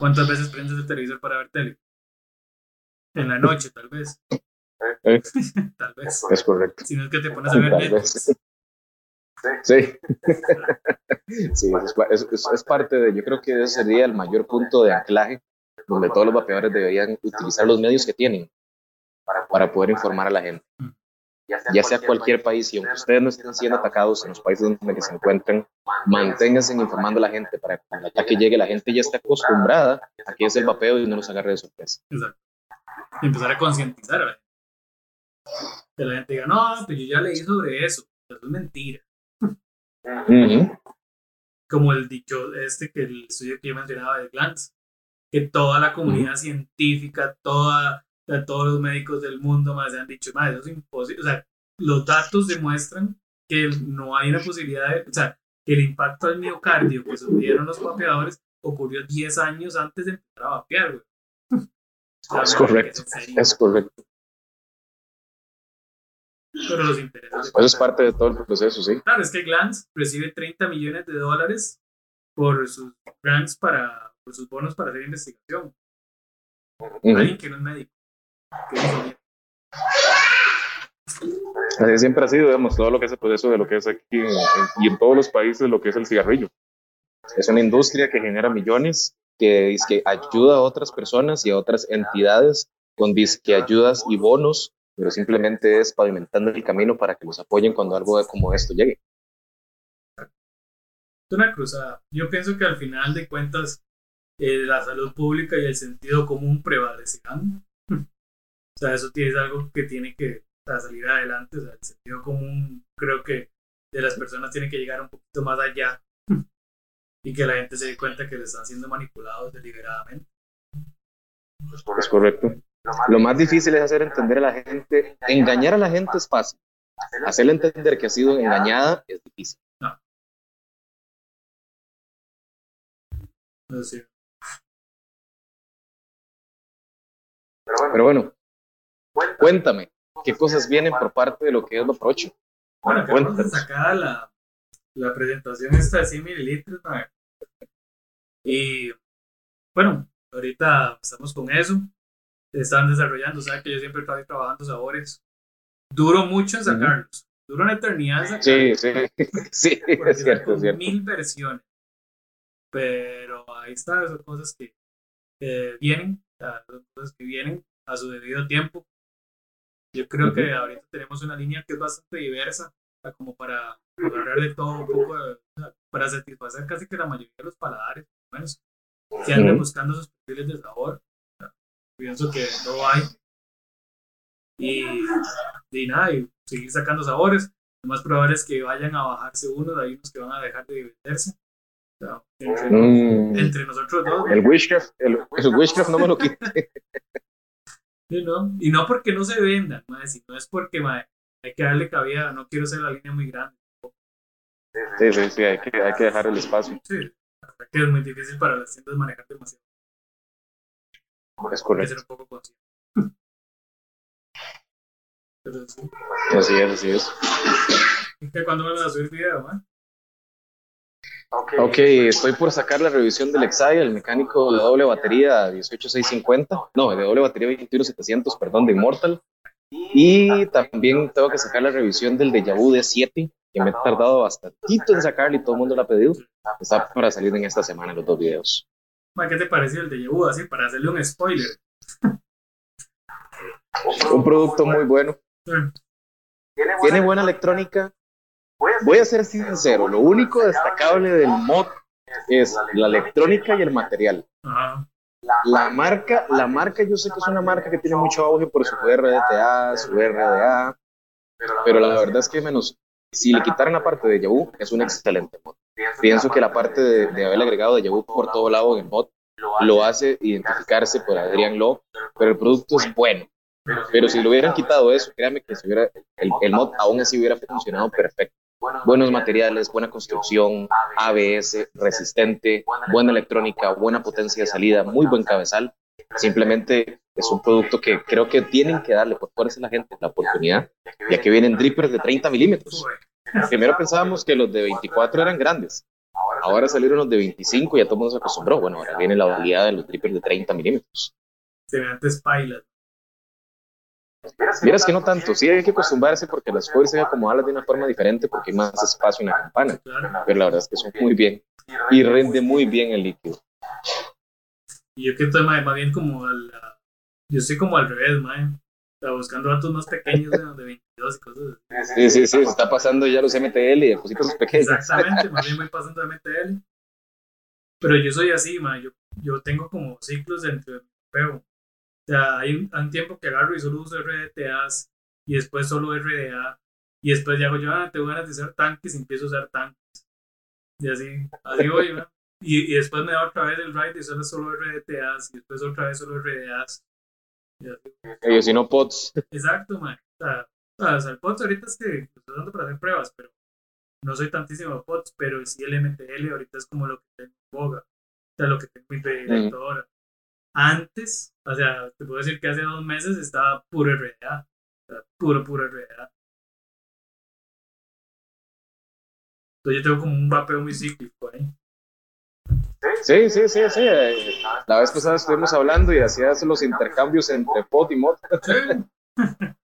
¿Cuántas veces prendes el televisor para ver tele? En la noche, tal vez. ¿Eh? tal vez. Es correcto. Si no es que te pones a ver Netflix. Sí. sí, es, es, es, parte de, yo creo que ese sería el mayor punto de anclaje donde todos los vapeadores deberían utilizar los medios que tienen para poder informar a la gente. Mm ya sea cualquier país, y aunque ustedes no estén siendo atacados en los países donde se encuentren, manténganse informando a la gente para que cuando el ataque llegue la gente ya esté acostumbrada a que es el vapeo y no los agarre de sorpresa. Exacto. Y empezar a concientizar a la gente. Que la gente diga, no, pues yo ya leí sobre eso, eso es mentira. Como el dicho este que el estudio que yo mencionaba de Glantz, que toda la comunidad científica, toda todos los médicos del mundo más han dicho, más eso es imposible. O sea, los datos demuestran que no hay una posibilidad de, o sea, que el impacto al miocardio que sufrieron los vapeadores ocurrió 10 años antes de empezar a vapear, es correcto, es correcto. Pero los intereses. Eso es parte de todo el proceso, sí. Claro, es que Glantz recibe 30 millones de dólares por sus grants para, por sus bonos para hacer investigación. Alguien que no es médico. Así siempre ha sido, digamos, todo lo que es el proceso de lo que es aquí y en todos los países lo que es el cigarrillo. Es una industria que genera millones, que, que ayuda a otras personas y a otras entidades con disque ayudas y bonos, pero simplemente es pavimentando el camino para que los apoyen cuando algo como esto llegue. Una cruzada. Yo pienso que al final de cuentas eh, la salud pública y el sentido común prevalecerán o sea, eso es algo que tiene que salir adelante. O sea, el sentido común creo que de las personas tiene que llegar un poquito más allá y que la gente se dé cuenta que le están siendo manipulados deliberadamente. Es correcto. Lo más difícil es hacer entender a la gente. Engañar a la gente es fácil. Hacerle entender que ha sido engañada es difícil. No. Pero bueno, Cuéntame, ¿qué cosas vienen por parte de lo que es lo procho? Bueno, sacar la, la presentación esta de 100 mililitros, y bueno, ahorita estamos con eso, están desarrollando, sabes que yo siempre estoy trabajando sabores, duro mucho en sacarlos, duro una eternidad en sacarlos. Sí, sí, sí, es cierto, es cierto. Mil versiones, pero ahí está, son cosas que, vienen, son cosas que vienen a su debido tiempo. Yo creo que ahorita tenemos una línea que es bastante diversa, como para agarrar de todo un poco, para satisfacer casi que la mayoría de los paladares, menos, si andan buscando sus perfiles de sabor. Pienso que no hay. Y, y nada, y seguir sacando sabores. Lo más probable es que vayan a bajarse unos, hay unos que van a dejar de venderse. Mm. entre, nosotros dos. El Wishcraft, el, Wishcraft no me lo quite. ¿no? Y no porque no se vendan, sino es porque hay que darle cabida, no quiero ser la línea muy grande. Sí, sí, sí, hay que, hay que dejar el espacio. Sí, que es muy difícil para las tiendas manejar demasiado. Es correcto. Ser un poco consciente. Así es, así es. ¿Cuándo me vas a subir video, man? Ok, estoy por sacar la revisión del Exai, el mecánico de doble batería 18650, no, de doble batería 21700, perdón, de Immortal. Y también tengo que sacar la revisión del Deja Vu D7, que me he tardado bastantito en sacarlo y todo el mundo lo ha pedido. Está para salir en esta semana los dos videos. ¿Qué te pareció el Deja Vu? Así, para hacerle un spoiler. un producto muy bueno. Tiene buena electrónica, Voy a ser sincero, lo único destacable del mod es la electrónica y el material. La marca, la marca yo sé que es una marca que tiene mucho auge por su RDTA, su RDA, pero la verdad es que menos, si le quitaran la parte de Yahoo, es un excelente mod. Pienso que la parte de, de haberle agregado de Yahoo por todo lado en el mod lo hace identificarse por Adrián Lo, pero el producto es bueno. Pero si le hubieran quitado eso, créame que hubiera, el, el mod aún así hubiera funcionado perfecto buenos materiales, buena construcción, ABS, resistente, buena electrónica, buena potencia de salida, muy buen cabezal. Simplemente es un producto que creo que tienen que darle por fuerza a la gente la oportunidad, ya que vienen drippers de 30 milímetros. Primero pensábamos que los de 24 eran grandes, ahora salieron los de 25 y ya todo el mundo se acostumbró. Bueno, ahora viene la utilidad de los drippers de 30 milímetros. Se ve antes pilot. Miras que no tanto, sí hay que acostumbrarse porque las cosas se acomodarlas de una forma diferente porque hay más espacio en la campana, pero la verdad es que son muy bien y rinde muy bien el líquido. Y yo que estoy más, bien como al, yo estoy como al revés, man. Está buscando datos más pequeños de 22 y cosas así. Sí, sí, sí, se está pasando ya los MTL y cositas pequeñas. Exactamente, más bien voy pasando de MTL. Pero yo soy así, man. Yo, yo tengo como ciclos dentro de mi o sea, hay un, tiempo que agarro y solo uso RDTAs y después solo RDA y después ya hago yo, ah, tengo ganas de usar tanques y empiezo a usar tanques. Y así, así voy, ¿no? Y, y, después me da otra vez el ride y solo solo RDTAs y después otra vez solo RDAs. Y así. si no pods. Exacto, man. O sea, o sea, el pods ahorita es que estoy dando para hacer pruebas, pero no soy tantísimo pods, pero sí el MTL ahorita es como lo que tengo en boga. O sea, lo que tengo mi predilecto ahora. Antes, o sea, te puedo decir que hace dos meses estaba puro RDA. puro, puro RDA. Entonces yo tengo como un vapeo muy cíclico ahí. Sí, sí, sí, sí. La vez pasada estuvimos hablando y hacías los intercambios entre pot y mod.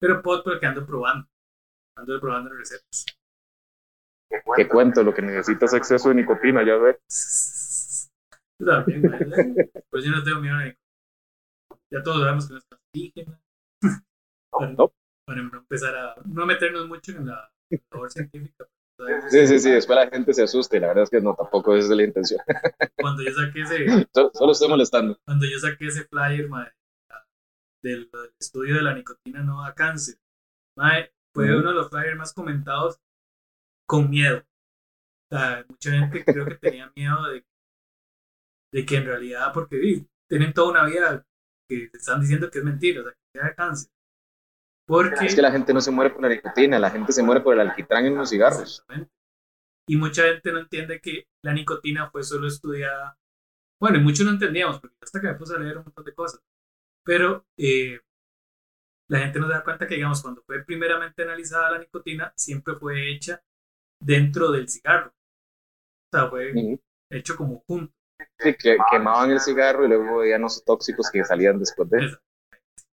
Pero pot porque ando probando. Ando probando recetas. ¿Qué cuento? Lo que necesitas es exceso de nicotina, ya ves. también, Pues yo no tengo miedo de. Ya todos sabemos que no es cancerígena. Para, no empezar a. No meternos mucho en la labor científica. Sí, sí, sí, después la gente se asuste, la verdad es que no, tampoco esa es la intención. Cuando yo saqué ese. Solo, estoy molestando. Cuando yo saqué ese flyer, del, estudio de la nicotina no da cáncer, fue uno de los flyers más comentados con miedo. O sea, mucha gente creo que tenía miedo de de que en realidad, porque tienen toda una vida que están diciendo que es mentira, o sea, que da cáncer. Porque... Es que la gente no se muere por la nicotina, la gente se muere por el alquitrán en los cigarros. Y mucha gente no entiende que la nicotina fue solo estudiada. Bueno, y muchos no entendíamos, porque hasta que me puse a leer un montón de cosas. Pero eh, la gente no se da cuenta que, digamos, cuando fue primeramente analizada la nicotina, siempre fue hecha dentro del cigarro. O sea, fue hecho como junto. Sí, que quemaban el cigarro y luego veían los tóxicos que salían después de eso.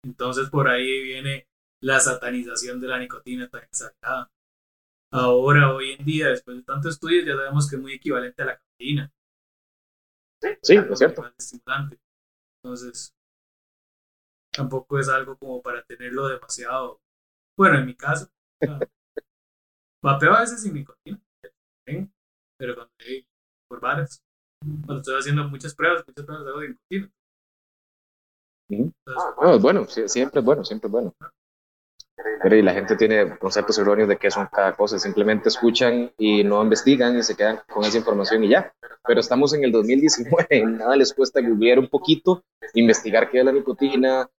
Entonces por ahí viene la satanización de la nicotina tan exagerada. Ahora, hoy en día, después de tantos estudios, ya sabemos que es muy equivalente a la cafeína. Sí, es cierto. Estimulante. Entonces, tampoco es algo como para tenerlo demasiado. Bueno, en mi caso, vapeo a veces sin nicotina, pero cuando hay por bares, cuando estoy haciendo muchas pruebas, muchas pruebas hago de nicotina. Ah, bueno, siempre es bueno, siempre es bueno. pero y la gente tiene conceptos erróneos de qué son cada cosa, simplemente escuchan y no investigan y se quedan con esa información y ya. Pero estamos en el 2019, nada les cuesta googlear un poquito, investigar qué es la nicotina,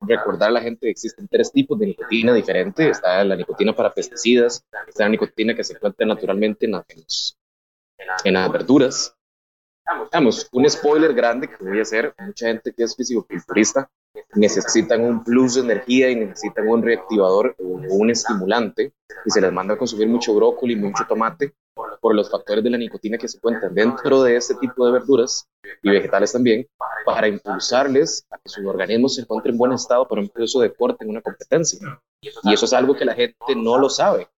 recordar a la gente que existen tres tipos de nicotina diferentes. Está la nicotina para pesticidas, está la nicotina que se encuentra naturalmente en, las, en las verduras. Vamos, un spoiler grande que voy a hacer, mucha gente que es fisicoculturista necesitan un plus de energía y necesitan un reactivador o un estimulante y se les manda a consumir mucho brócoli, mucho tomate por los factores de la nicotina que se encuentran dentro de este tipo de verduras y vegetales también, para impulsarles a que su organismo se encuentre en buen estado para un proceso de deporte, en una competencia. Y eso es algo que la gente no lo sabe.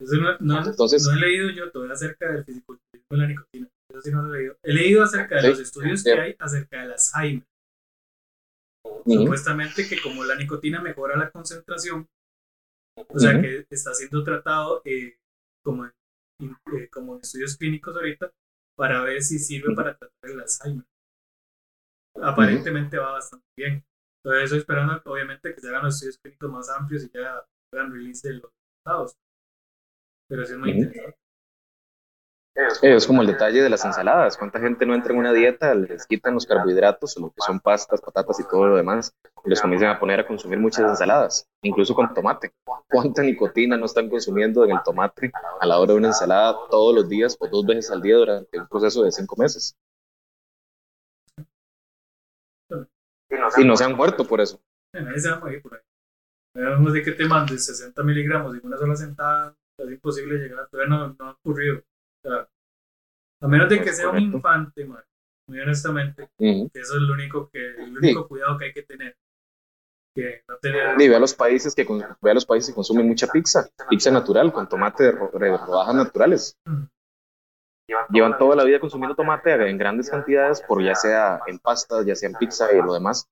Entonces, no he leído yo todo acerca del fisiculturismo de la nicotina. Eso sí no lo he leído. He leído acerca de los estudios que hay acerca del Alzheimer. Supuestamente que como la nicotina mejora la concentración, o sea que está siendo tratado eh, como eh, como en estudios clínicos ahorita para ver si sirve para tratar el Alzheimer. Aparentemente va bastante bien. Entonces estoy esperando obviamente que se hagan los estudios clínicos más amplios y ya puedan release de los resultados. Pero sí es muy interesante. Es como el detalle de las ensaladas. ¿Cuánta gente no entra en una dieta, les quitan los carbohidratos, lo que son pastas, patatas y todo lo demás, y les comienzan a poner a consumir muchas ensaladas, incluso con tomate? ¿Cuánta nicotina no están consumiendo en el tomate a la hora de una ensalada todos los días o dos veces al día durante un proceso de cinco meses? Y no se han muerto por eso. Nadie se por ahí. Te mandes 60 miligramos en una sola sentada, es imposible llegar, todavía no, no ha ocurrido a menos de que sea un infante, muy honestamente, que eso es lo único, que, el único cuidado que hay que tener. Que no tener... Y ve a los países que ve a los países que consumen mucha pizza, pizza natural con tomate de, rodajas naturales. Llevan toda la vida consumiendo tomate en grandes cantidades, por ya sea en pastas, ya sea en pizza y lo demás.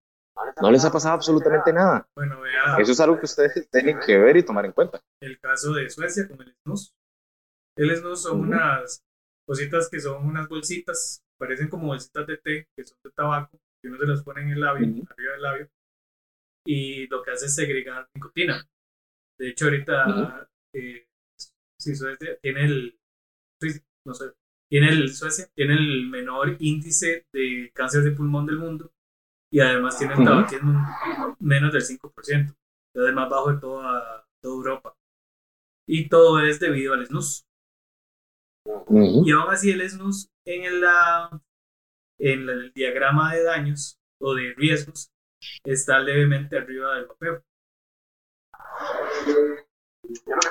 No les ha pasado absolutamente nada. Bueno, vea, Eso es algo que ustedes tienen que ver y tomar en cuenta. El caso de Suecia con el snus. El snus son unas cositas que son unas bolsitas, parecen como bolsitas de té, que son de tabaco, que uno se las pone en el labio, arriba del labio, y lo que hace es segregar nicotina. De hecho, ahorita, eh, si Suecia tiene el, no sé, tiene el, Suecia tiene el menor índice de cáncer de pulmón del mundo y además tiene el tabaquismo menos del 5%, es el más bajo de toda, toda Europa. Y todo es debido al snus. Y aún así el SNUS en, la, en el diagrama de daños o de riesgos está levemente arriba del papel.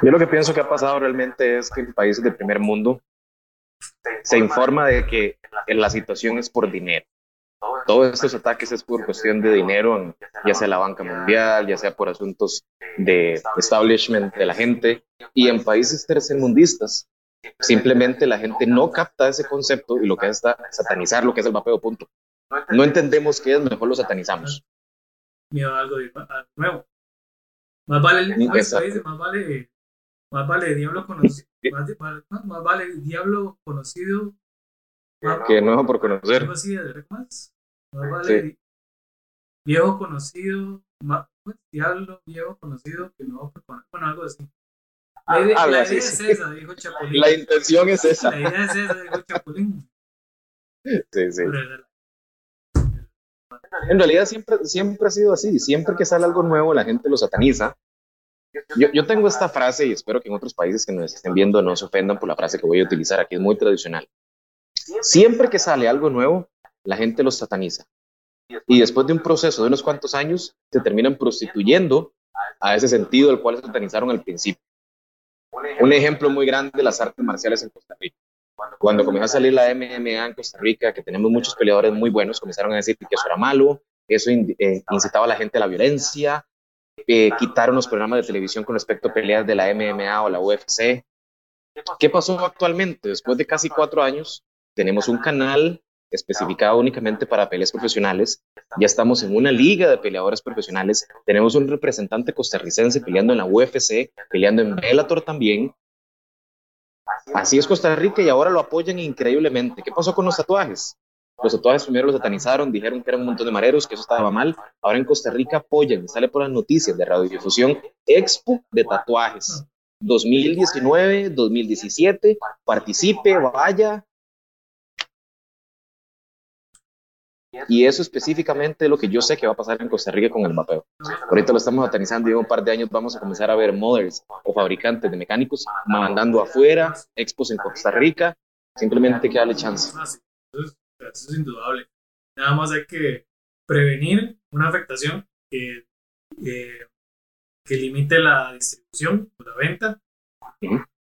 Yo lo que pienso que ha pasado realmente es que en países del primer mundo se informa de que la situación es por dinero. Todos estos ataques es por cuestión de dinero, ya sea la banca mundial, ya sea por asuntos de establishment de la gente. Y en países tercermundistas Simplemente la gente no capta ese concepto y lo que hace es satanizar lo que es el vapeo, punto. No entendemos qué es, mejor lo satanizamos. Miedo a algo, nuevo. Más vale, más vale, más vale diablo conocido, más, vale diablo conocido que nuevo por conocer. Más, más vale viejo conocido, más, diablo viejo conocido que nuevo por conocer, bueno, algo así. La idea, es esa, dijo Chapulín. La intención es esa. La idea es esa, dijo Chapulín. Sí, sí. En realidad siempre, siempre ha sido así. Siempre que sale algo nuevo, la gente lo sataniza. Yo, yo tengo esta frase y espero que en otros países que nos estén viendo no se ofendan por la frase que voy a utilizar aquí. Es muy tradicional. Siempre que sale algo nuevo, la gente lo sataniza. Y después de un proceso de unos cuantos años, se terminan prostituyendo a ese sentido del cual satanizaron al principio. Un ejemplo muy grande de las artes marciales en Costa Rica. Cuando comenzó a salir la MMA en Costa Rica, que tenemos muchos peleadores muy buenos, comenzaron a decir que eso era malo, eso eh, incitaba a la gente a la violencia, eh, quitaron los programas de televisión con respecto a peleas de la MMA o la UFC. ¿Qué pasó actualmente? Después de casi cuatro años, tenemos un canal especificado únicamente para peleas profesionales. Ya estamos en una liga de peleadores profesionales. Tenemos un representante costarricense peleando en la UFC, peleando en Bellator también. Así es Costa Rica y ahora lo apoyan increíblemente. ¿Qué pasó con los tatuajes? Los tatuajes primero los satanizaron, dijeron que eran un montón de mareros, que eso estaba mal. Ahora en Costa Rica apoyan, sale por las noticias de radiodifusión, Expo de tatuajes. 2019, 2017, participe, vaya, Y eso específicamente es lo que yo sé que va a pasar en Costa Rica con el mapeo. Ahorita lo estamos satanizando y en un par de años vamos a comenzar a ver modders o fabricantes de mecánicos mandando afuera, expos en Costa Rica. Simplemente hay que darle chance. Eso, es, indudable. Nada más hay que prevenir una afectación que, que limite la distribución o la venta.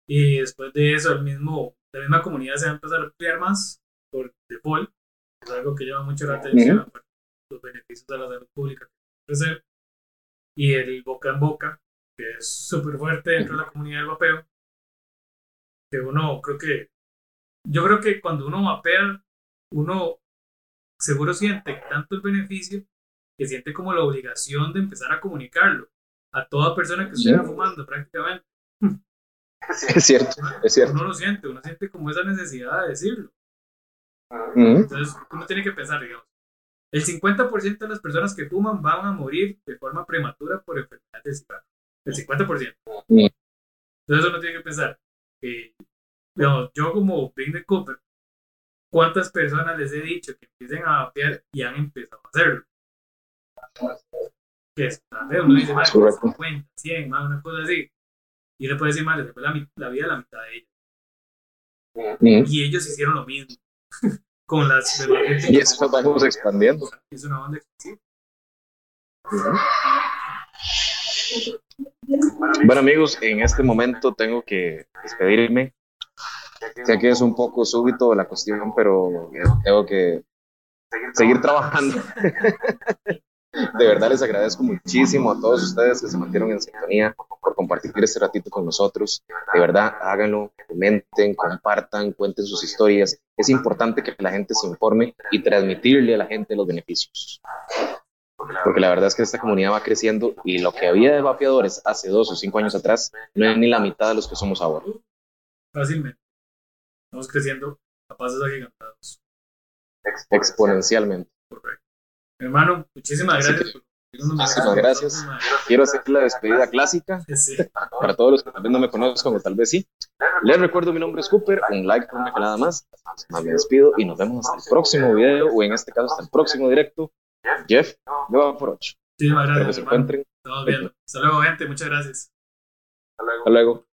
Y después de eso, el mismo, la misma comunidad se va a empezar a ampliar más por default es algo que llama mucho la atención, los beneficios de la salud pública que y el boca en boca, que es súper fuerte dentro de la comunidad del vapeo, que uno, creo que, yo creo que cuando uno vapea, uno seguro siente tanto el beneficio que siente como la obligación de empezar a comunicarlo a toda persona que estuviera fumando prácticamente. Es cierto, es cierto. Uno lo siente, uno siente como esa necesidad de decirlo. Entonces, uno tiene que pensar, digamos, el 50% de las personas que fuman van a morir de forma prematura por enfermedades de cigarro. El 50%. Entonces uno tiene que pensar, digamos, yo como Big Cooper, ¿cuántas personas les he dicho que empiecen a vapear y han empezado a hacerlo? Que es, uno dice, más 50, 100, más una cosa así. Y le puede decir, más, después la, la vida de la mitad de ellos. Y ellos hicieron lo mismo. con las Y eso vamos expandiendo. Es una banda Bueno amigos, en este momento tengo que despedirme. Sé que es un poco súbito la cuestión, pero tengo que seguir trabajando. De verdad les agradezco muchísimo a todos ustedes que se mantieron en sintonía por compartir este ratito con nosotros. De verdad, háganlo, comenten, compartan, cuenten sus historias. Es importante que la gente se informe y transmitirle a la gente los beneficios. Porque la verdad es que esta comunidad va creciendo y lo que había de vapeadores hace dos o cinco años atrás no es ni la mitad de los que somos ahora. Fácilmente. Estamos creciendo a pasos agigantados. Exponencialmente. Correcto. Hermano, muchísimas gracias. Muchísimas gracias. Quiero hacer la despedida clásica para todos los que tal vez no me conozcan o tal vez sí. Les recuerdo, mi nombre es Cooper, un like por una calada más. Más me despido y nos vemos hasta el próximo video o en este caso hasta el próximo directo. Jeff, yo por 8. Muchísimas gracias. Estamos viendo. Hasta luego, gente. Muchas gracias. Hasta luego.